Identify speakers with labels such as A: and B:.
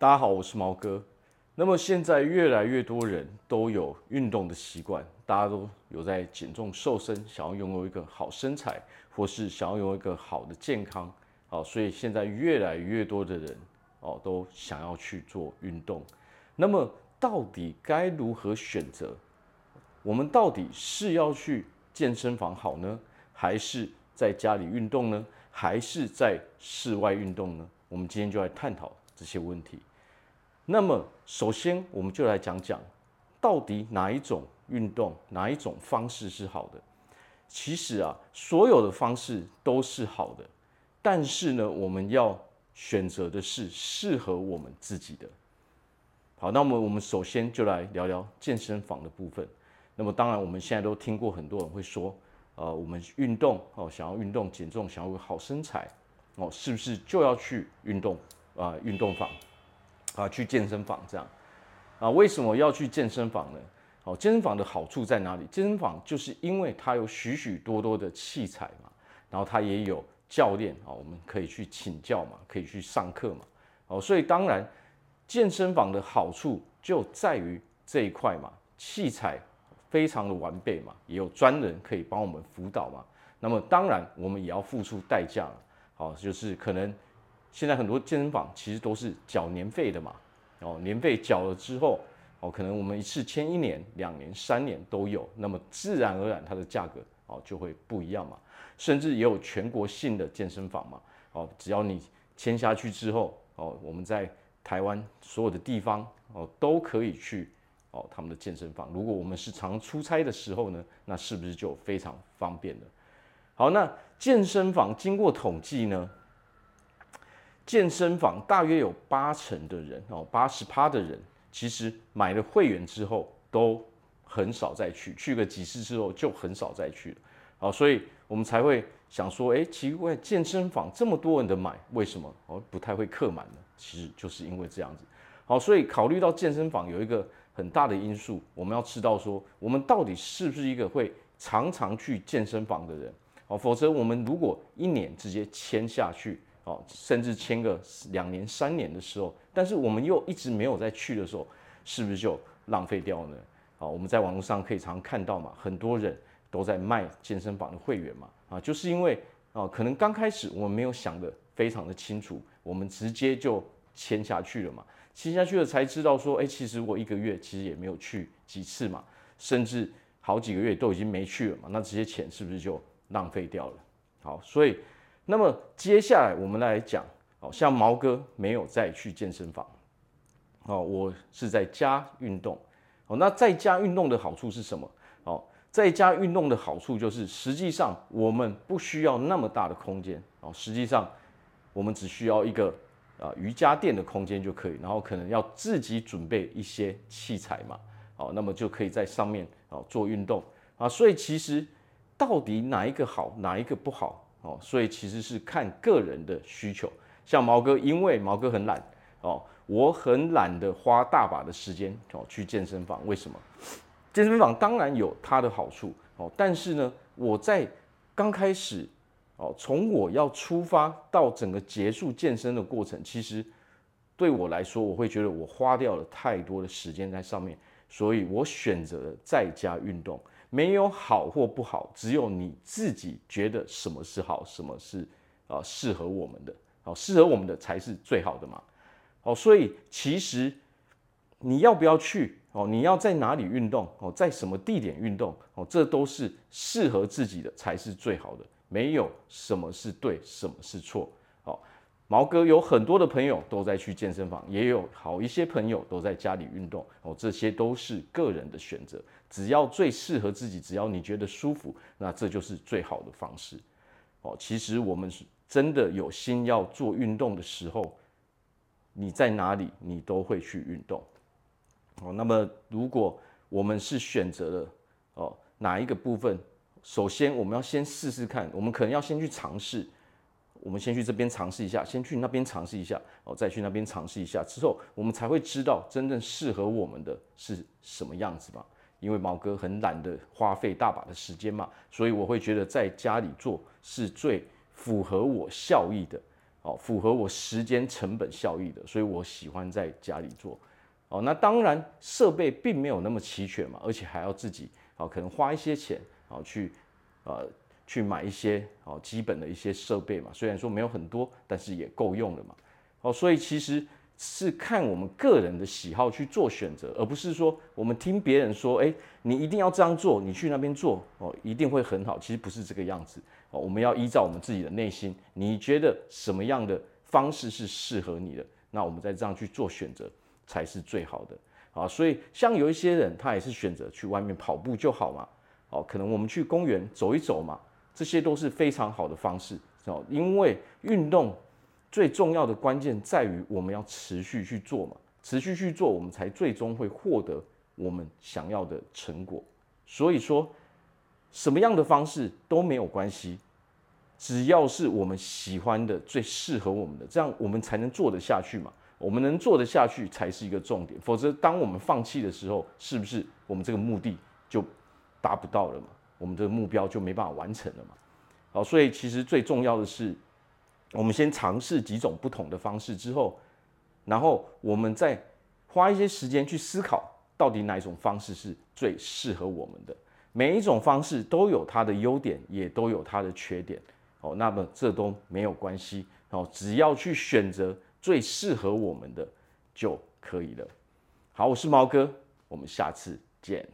A: 大家好，我是毛哥。那么现在越来越多人都有运动的习惯，大家都有在减重瘦身，想要拥有一个好身材，或是想要拥有一个好的健康。好，所以现在越来越多的人哦，都想要去做运动。那么到底该如何选择？我们到底是要去健身房好呢，还是在家里运动呢？还是在室外运动呢？我们今天就来探讨这些问题。那么，首先我们就来讲讲，到底哪一种运动、哪一种方式是好的？其实啊，所有的方式都是好的，但是呢，我们要选择的是适合我们自己的。好，那么我们首先就来聊聊健身房的部分。那么，当然我们现在都听过很多人会说，呃，我们运动哦，想要运动减重，想要有好身材哦，是不是就要去运动啊？运动房？啊，去健身房这样，啊，为什么要去健身房呢？哦，健身房的好处在哪里？健身房就是因为它有许许多多的器材嘛，然后它也有教练啊，我们可以去请教嘛，可以去上课嘛，哦，所以当然健身房的好处就在于这一块嘛，器材非常的完备嘛，也有专人可以帮我们辅导嘛，那么当然我们也要付出代价了，好，就是可能。现在很多健身房其实都是缴年费的嘛，哦，年费缴了之后，哦，可能我们一次签一年、两年、三年都有，那么自然而然它的价格哦就会不一样嘛。甚至也有全国性的健身房嘛，哦，只要你签下去之后，哦，我们在台湾所有的地方哦都可以去哦他们的健身房。如果我们是常出差的时候呢，那是不是就非常方便了？好，那健身房经过统计呢？健身房大约有八成的人哦，八十趴的人其实买了会员之后都很少再去，去个几次之后就很少再去了。好，所以我们才会想说，哎，奇怪，健身房这么多人的买，为什么哦不太会客满呢？其实就是因为这样子。好，所以考虑到健身房有一个很大的因素，我们要知道说，我们到底是不是一个会常常去健身房的人？哦，否则我们如果一年直接签下去。哦，甚至签个两年、三年的时候，但是我们又一直没有再去的时候，是不是就浪费掉呢？啊，我们在网络上可以常看到嘛，很多人都在卖健身房的会员嘛，啊，就是因为啊，可能刚开始我们没有想得非常的清楚，我们直接就签下去了嘛，签下去了才知道说，哎，其实我一个月其实也没有去几次嘛，甚至好几个月都已经没去了嘛，那这些钱是不是就浪费掉了？好，所以。那么接下来我们来讲，哦，像毛哥没有再去健身房，哦，我是在家运动，哦，那在家运动的好处是什么？哦，在家运动的好处就是，实际上我们不需要那么大的空间，哦，实际上我们只需要一个啊瑜伽垫的空间就可以，然后可能要自己准备一些器材嘛，哦，那么就可以在上面哦做运动啊，所以其实到底哪一个好，哪一个不好？哦，所以其实是看个人的需求。像毛哥，因为毛哥很懒哦，我很懒得花大把的时间哦去健身房。为什么？健身房当然有它的好处哦，但是呢，我在刚开始哦，从我要出发到整个结束健身的过程，其实对我来说，我会觉得我花掉了太多的时间在上面，所以我选择在家运动。没有好或不好，只有你自己觉得什么是好，什么是啊适合我们的，好适合我们的才是最好的嘛。好，所以其实你要不要去哦？你要在哪里运动哦？在什么地点运动哦？这都是适合自己的才是最好的，没有什么是对，什么是错。毛哥有很多的朋友都在去健身房，也有好一些朋友都在家里运动哦，这些都是个人的选择，只要最适合自己，只要你觉得舒服，那这就是最好的方式哦。其实我们是真的有心要做运动的时候，你在哪里你都会去运动哦。那么如果我们是选择了哦哪一个部分，首先我们要先试试看，我们可能要先去尝试。我们先去这边尝试一下，先去那边尝试一下，哦，再去那边尝试一下，之后我们才会知道真正适合我们的是什么样子嘛。因为毛哥很懒得花费大把的时间嘛，所以我会觉得在家里做是最符合我效益的。哦，符合我时间成本效益的，所以我喜欢在家里做。哦，那当然设备并没有那么齐全嘛，而且还要自己哦，可能花一些钱哦去呃去买一些哦基本的一些设备嘛。虽然说没有很多，但是也够用了嘛。哦，所以其实是看我们个人的喜好去做选择，而不是说我们听别人说，哎，你一定要这样做，你去那边做哦，一定会很好。其实不是这个样子。哦，我们要依照我们自己的内心，你觉得什么样的方式是适合你的，那我们再这样去做选择才是最好的。啊，所以像有一些人，他也是选择去外面跑步就好嘛。哦，可能我们去公园走一走嘛，这些都是非常好的方式。哦，因为运动最重要的关键在于我们要持续去做嘛，持续去做，我们才最终会获得我们想要的成果。所以说。什么样的方式都没有关系，只要是我们喜欢的、最适合我们的，这样我们才能做得下去嘛。我们能做得下去才是一个重点，否则当我们放弃的时候，是不是我们这个目的就达不到了嘛？我们的目标就没办法完成了嘛？好，所以其实最重要的是，我们先尝试几种不同的方式之后，然后我们再花一些时间去思考，到底哪一种方式是最适合我们的。每一种方式都有它的优点，也都有它的缺点，哦，那么这都没有关系，哦，只要去选择最适合我们的就可以了。好，我是毛哥，我们下次见。